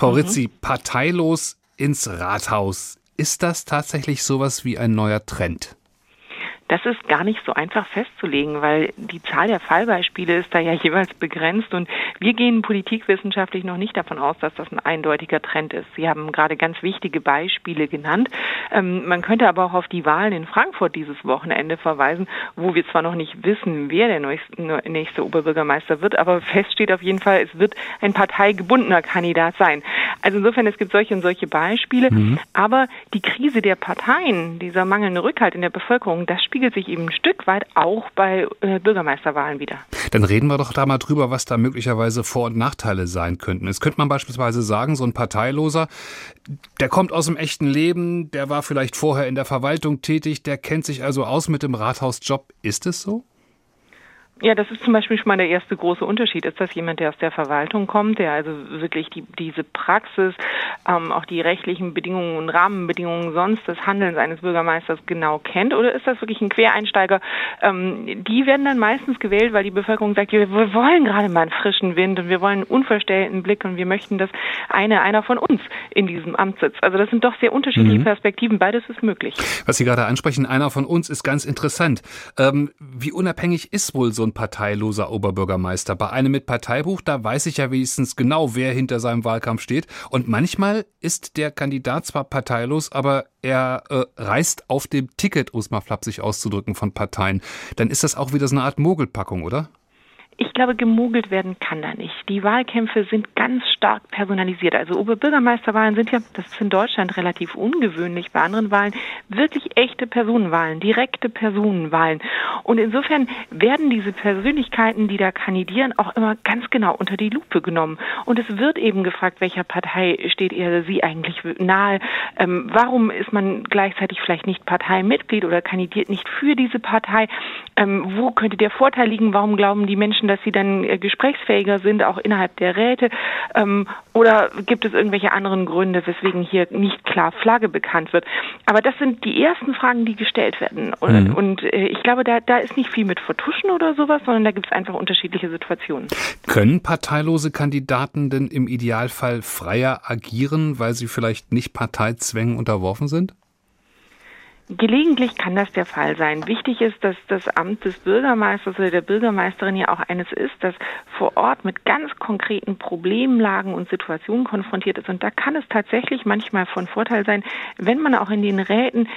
Frau mhm. Rizzi, parteilos ins Rathaus. Ist das tatsächlich sowas wie ein neuer Trend? Das ist gar nicht so einfach festzulegen, weil die Zahl der Fallbeispiele ist da ja jeweils begrenzt und wir gehen politikwissenschaftlich noch nicht davon aus, dass das ein eindeutiger Trend ist. Sie haben gerade ganz wichtige Beispiele genannt. Ähm, man könnte aber auch auf die Wahlen in Frankfurt dieses Wochenende verweisen, wo wir zwar noch nicht wissen, wer der nächste, Oberbürgermeister wird, aber fest steht auf jeden Fall, es wird ein parteigebundener Kandidat sein. Also insofern, es gibt solche und solche Beispiele, mhm. aber die Krise der Parteien, dieser mangelnde Rückhalt in der Bevölkerung, das spiegelt sich eben ein Stück weit auch bei äh, Bürgermeisterwahlen wieder. Dann reden wir doch da mal drüber, was da möglicherweise Vor- und Nachteile sein könnten. Es könnte man beispielsweise sagen, so ein Parteiloser, der kommt aus dem echten Leben, der war vielleicht vorher in der Verwaltung tätig, der kennt sich also aus mit dem Rathausjob. Ist es so? Ja, das ist zum Beispiel schon mal der erste große Unterschied. Ist das jemand, der aus der Verwaltung kommt, der also wirklich die, diese Praxis, ähm, auch die rechtlichen Bedingungen und Rahmenbedingungen sonst des Handelns eines Bürgermeisters genau kennt? Oder ist das wirklich ein Quereinsteiger? Ähm, die werden dann meistens gewählt, weil die Bevölkerung sagt, wir wollen gerade mal einen frischen Wind und wir wollen einen unverstellten Blick und wir möchten, dass eine, einer von uns in diesem Amt sitzt. Also das sind doch sehr unterschiedliche mhm. Perspektiven. Beides ist möglich. Was Sie gerade ansprechen, einer von uns ist ganz interessant. Ähm, wie unabhängig ist wohl so ein ein parteiloser Oberbürgermeister. Bei einem mit Parteibuch, da weiß ich ja wenigstens genau, wer hinter seinem Wahlkampf steht. Und manchmal ist der Kandidat zwar parteilos, aber er äh, reist auf dem Ticket, um es mal flapsig auszudrücken, von Parteien. Dann ist das auch wieder so eine Art Mogelpackung, oder? Ich glaube, gemogelt werden kann da nicht. Die Wahlkämpfe sind ganz stark personalisiert. Also Oberbürgermeisterwahlen sind ja, das ist in Deutschland relativ ungewöhnlich, bei anderen Wahlen wirklich echte Personenwahlen, direkte Personenwahlen. Und insofern werden diese Persönlichkeiten, die da kandidieren, auch immer ganz genau unter die Lupe genommen. Und es wird eben gefragt, welcher Partei steht ihr sie eigentlich nahe? Ähm, warum ist man gleichzeitig vielleicht nicht Parteimitglied oder kandidiert nicht für diese Partei? Ähm, wo könnte der Vorteil liegen? Warum glauben die Menschen, dass sie dann äh, gesprächsfähiger sind, auch innerhalb der Räte? Ähm, oder gibt es irgendwelche anderen Gründe, weswegen hier nicht klar Flagge bekannt wird? Aber das sind die ersten Fragen, die gestellt werden. Und, mhm. und äh, ich glaube, da, da ist nicht viel mit Vertuschen oder sowas, sondern da gibt es einfach unterschiedliche Situationen. Können parteilose Kandidaten denn im Idealfall freier agieren, weil sie vielleicht nicht Parteizwängen unterworfen sind? Gelegentlich kann das der Fall sein. Wichtig ist, dass das Amt des Bürgermeisters oder der Bürgermeisterin ja auch eines ist, das vor Ort mit ganz konkreten Problemlagen und Situationen konfrontiert ist. Und da kann es tatsächlich manchmal von Vorteil sein, wenn man auch in den Räten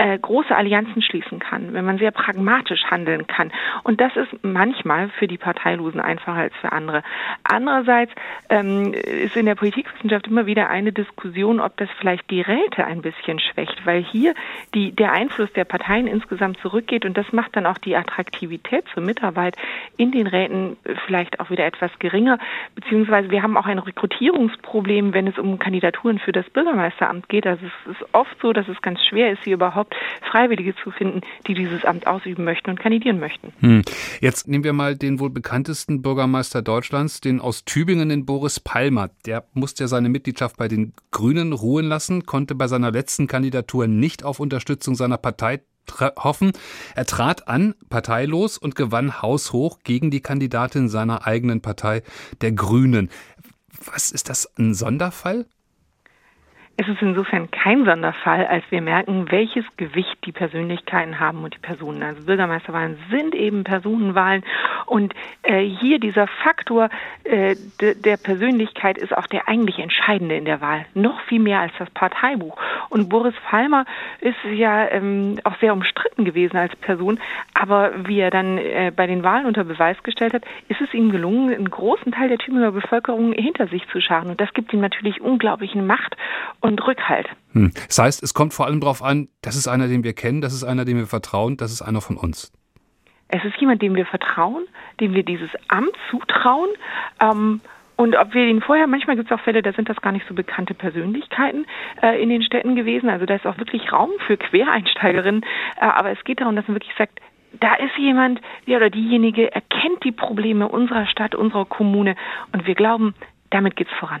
äh, große Allianzen schließen kann, wenn man sehr pragmatisch handeln kann. Und das ist manchmal für die Parteilosen einfacher als für andere. Andererseits ähm, ist in der Politikwissenschaft immer wieder eine Diskussion, ob das vielleicht die Räte ein bisschen schwächt, weil hier die, der Einfluss der Parteien insgesamt zurückgeht und das macht dann auch die Attraktivität zur Mitarbeit in den Räten vielleicht auch wieder etwas geringer, beziehungsweise wir haben auch ein Rekrutierungsproblem, wenn es um Kandidaturen für das Bürgermeisteramt geht. Also es ist oft so, dass es ganz schwer ist, sie überhaupt überhaupt Freiwillige zu finden, die dieses Amt ausüben möchten und kandidieren möchten. Hm. Jetzt nehmen wir mal den wohl bekanntesten Bürgermeister Deutschlands, den aus Tübingen, den Boris Palmer. Der musste ja seine Mitgliedschaft bei den Grünen ruhen lassen, konnte bei seiner letzten Kandidatur nicht auf Unterstützung seiner Partei hoffen. Er trat an, parteilos und gewann haushoch gegen die Kandidatin seiner eigenen Partei, der Grünen. Was ist das, ein Sonderfall? Es ist insofern kein Sonderfall, als wir merken, welches Gewicht die Persönlichkeiten haben und die Personen. Also Bürgermeisterwahlen sind eben Personenwahlen und äh, hier dieser Faktor äh, de, der Persönlichkeit ist auch der eigentlich entscheidende in der Wahl, noch viel mehr als das Parteibuch. Und Boris Palmer ist ja ähm, auch sehr umstritten gewesen als Person, aber wie er dann äh, bei den Wahlen unter Beweis gestellt hat, ist es ihm gelungen, einen großen Teil der Tübinger Bevölkerung hinter sich zu scharen und das gibt ihm natürlich unglaublichen Macht und und Rückhalt. Hm. Das heißt, es kommt vor allem darauf an, das ist einer, den wir kennen, das ist einer, dem wir vertrauen, das ist einer von uns. Es ist jemand, dem wir vertrauen, dem wir dieses Amt zutrauen. Ähm, und ob wir ihn vorher, manchmal gibt es auch Fälle, da sind das gar nicht so bekannte Persönlichkeiten äh, in den Städten gewesen. Also da ist auch wirklich Raum für Quereinsteigerinnen. Äh, aber es geht darum, dass man wirklich sagt, da ist jemand, der oder diejenige erkennt die Probleme unserer Stadt, unserer Kommune und wir glauben, damit geht's voran.